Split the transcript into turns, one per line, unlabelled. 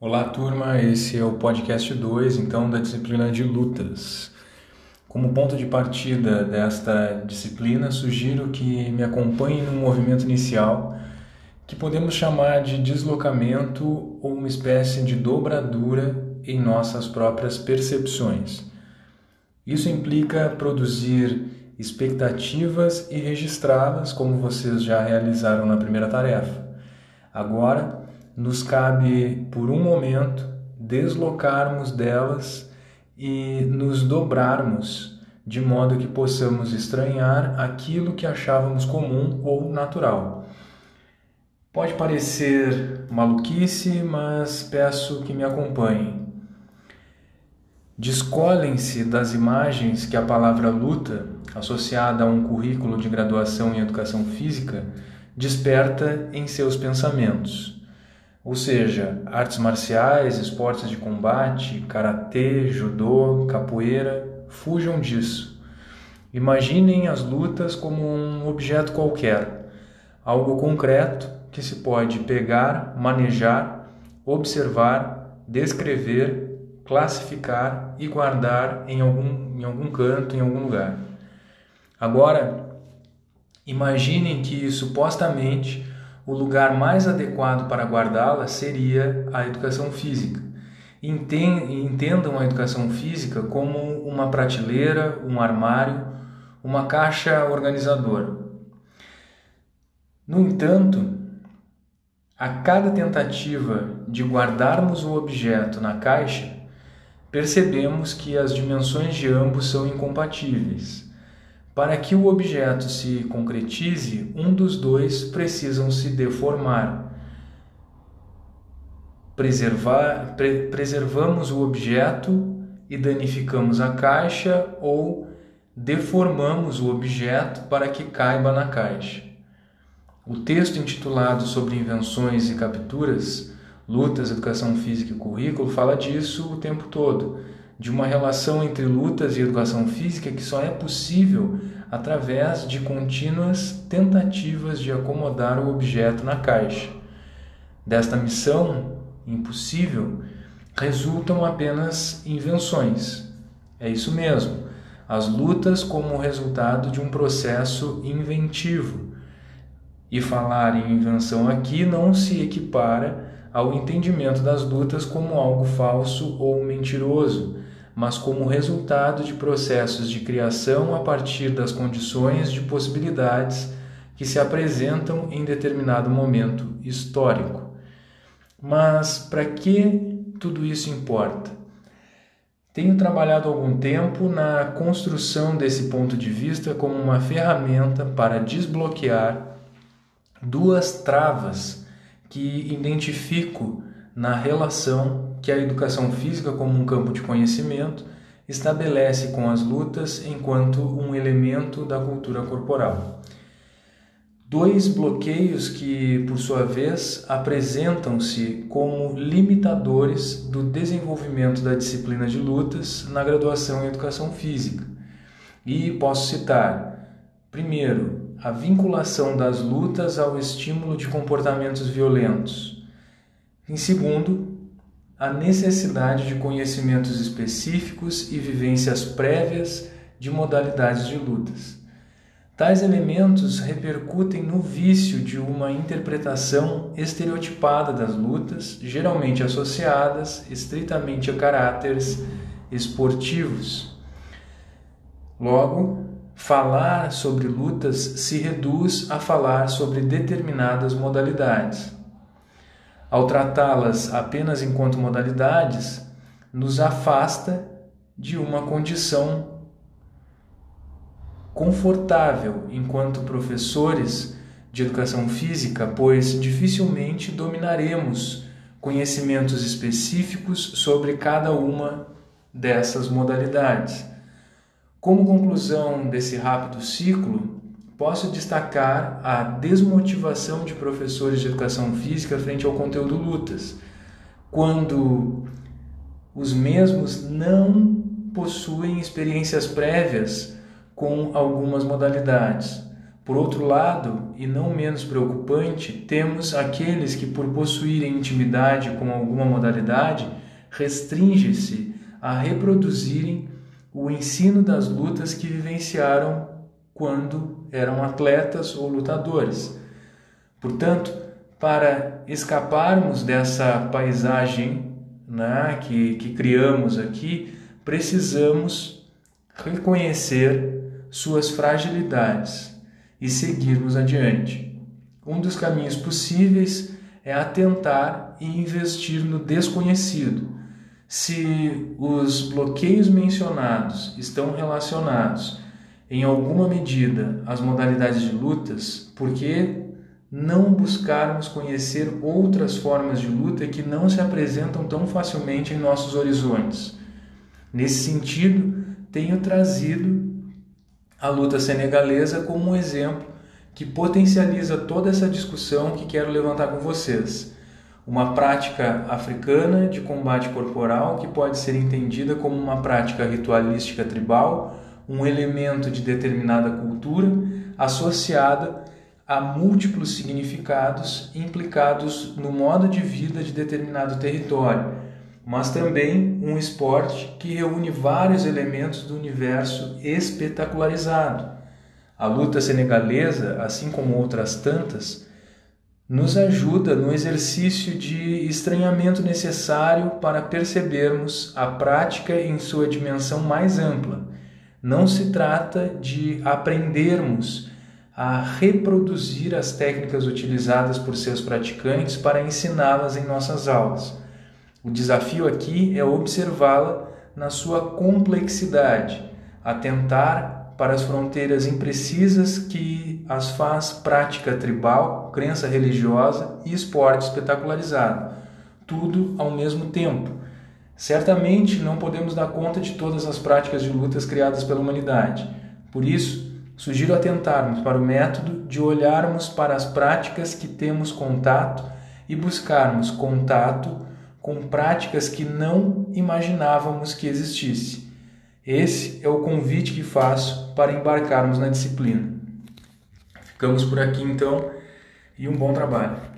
Olá, turma. Esse é o podcast 2, então, da disciplina de lutas. Como ponto de partida desta disciplina, sugiro que me acompanhe no movimento inicial, que podemos chamar de deslocamento ou uma espécie de dobradura em nossas próprias percepções. Isso implica produzir expectativas e registrá-las, como vocês já realizaram na primeira tarefa. Agora, nos cabe, por um momento, deslocarmos delas e nos dobrarmos, de modo que possamos estranhar aquilo que achávamos comum ou natural. Pode parecer maluquice, mas peço que me acompanhem. Descolhem-se das imagens que a palavra luta, associada a um currículo de graduação em educação física, desperta em seus pensamentos. Ou seja, artes marciais, esportes de combate, karatê, judô, capoeira, fujam disso. Imaginem as lutas como um objeto qualquer, algo concreto que se pode pegar, manejar, observar, descrever, classificar e guardar em algum, em algum canto, em algum lugar. Agora, imaginem que supostamente o lugar mais adequado para guardá-la seria a educação física. Entendam a educação física como uma prateleira, um armário, uma caixa organizadora. No entanto, a cada tentativa de guardarmos o objeto na caixa, percebemos que as dimensões de ambos são incompatíveis. Para que o objeto se concretize, um dos dois precisam se deformar. Preservar, pre, preservamos o objeto e danificamos a caixa ou deformamos o objeto para que caiba na caixa. O texto intitulado sobre invenções e capturas, lutas, educação física e currículo fala disso o tempo todo de uma relação entre lutas e educação física que só é possível através de contínuas tentativas de acomodar o objeto na caixa. Desta missão impossível resultam apenas invenções. É isso mesmo, as lutas como resultado de um processo inventivo. E falar em invenção aqui não se equipara ao entendimento das lutas como algo falso ou mentiroso mas como resultado de processos de criação a partir das condições de possibilidades que se apresentam em determinado momento histórico. Mas para que tudo isso importa? Tenho trabalhado algum tempo na construção desse ponto de vista como uma ferramenta para desbloquear duas travas que identifico na relação que a educação física, como um campo de conhecimento, estabelece com as lutas enquanto um elemento da cultura corporal. Dois bloqueios que, por sua vez, apresentam-se como limitadores do desenvolvimento da disciplina de lutas na graduação em educação física. E posso citar, primeiro, a vinculação das lutas ao estímulo de comportamentos violentos. Em segundo, a necessidade de conhecimentos específicos e vivências prévias de modalidades de lutas. Tais elementos repercutem no vício de uma interpretação estereotipada das lutas, geralmente associadas estritamente a caráteres esportivos. Logo, falar sobre lutas se reduz a falar sobre determinadas modalidades. Ao tratá-las apenas enquanto modalidades, nos afasta de uma condição confortável enquanto professores de educação física, pois dificilmente dominaremos conhecimentos específicos sobre cada uma dessas modalidades. Como conclusão desse rápido ciclo, Posso destacar a desmotivação de professores de educação física frente ao conteúdo lutas, quando os mesmos não possuem experiências prévias com algumas modalidades. Por outro lado, e não menos preocupante, temos aqueles que, por possuírem intimidade com alguma modalidade, restringem-se a reproduzirem o ensino das lutas que vivenciaram quando eram atletas ou lutadores. Portanto, para escaparmos dessa paisagem né, que, que criamos aqui, precisamos reconhecer suas fragilidades e seguirmos adiante. Um dos caminhos possíveis é atentar e investir no desconhecido. Se os bloqueios mencionados estão relacionados em alguma medida às modalidades de lutas, por que não buscarmos conhecer outras formas de luta que não se apresentam tão facilmente em nossos horizontes? Nesse sentido, tenho trazido a luta senegalesa como um exemplo que potencializa toda essa discussão que quero levantar com vocês. Uma prática africana de combate corporal que pode ser entendida como uma prática ritualística tribal, um elemento de determinada cultura associada a múltiplos significados implicados no modo de vida de determinado território mas também um esporte que reúne vários elementos do universo espetacularizado. A luta senegalesa, assim como outras tantas, nos ajuda no exercício de estranhamento necessário para percebermos a prática em sua dimensão mais ampla. Não se trata de aprendermos a reproduzir as técnicas utilizadas por seus praticantes para ensiná-las em nossas aulas o desafio aqui é observá-la na sua complexidade, atentar para as fronteiras imprecisas que as faz prática tribal, crença religiosa e esporte espetacularizado, tudo ao mesmo tempo. Certamente não podemos dar conta de todas as práticas de lutas criadas pela humanidade. Por isso, sugiro atentarmos para o método de olharmos para as práticas que temos contato e buscarmos contato com práticas que não imaginávamos que existisse. Esse é o convite que faço para embarcarmos na disciplina. Ficamos por aqui então e um bom trabalho.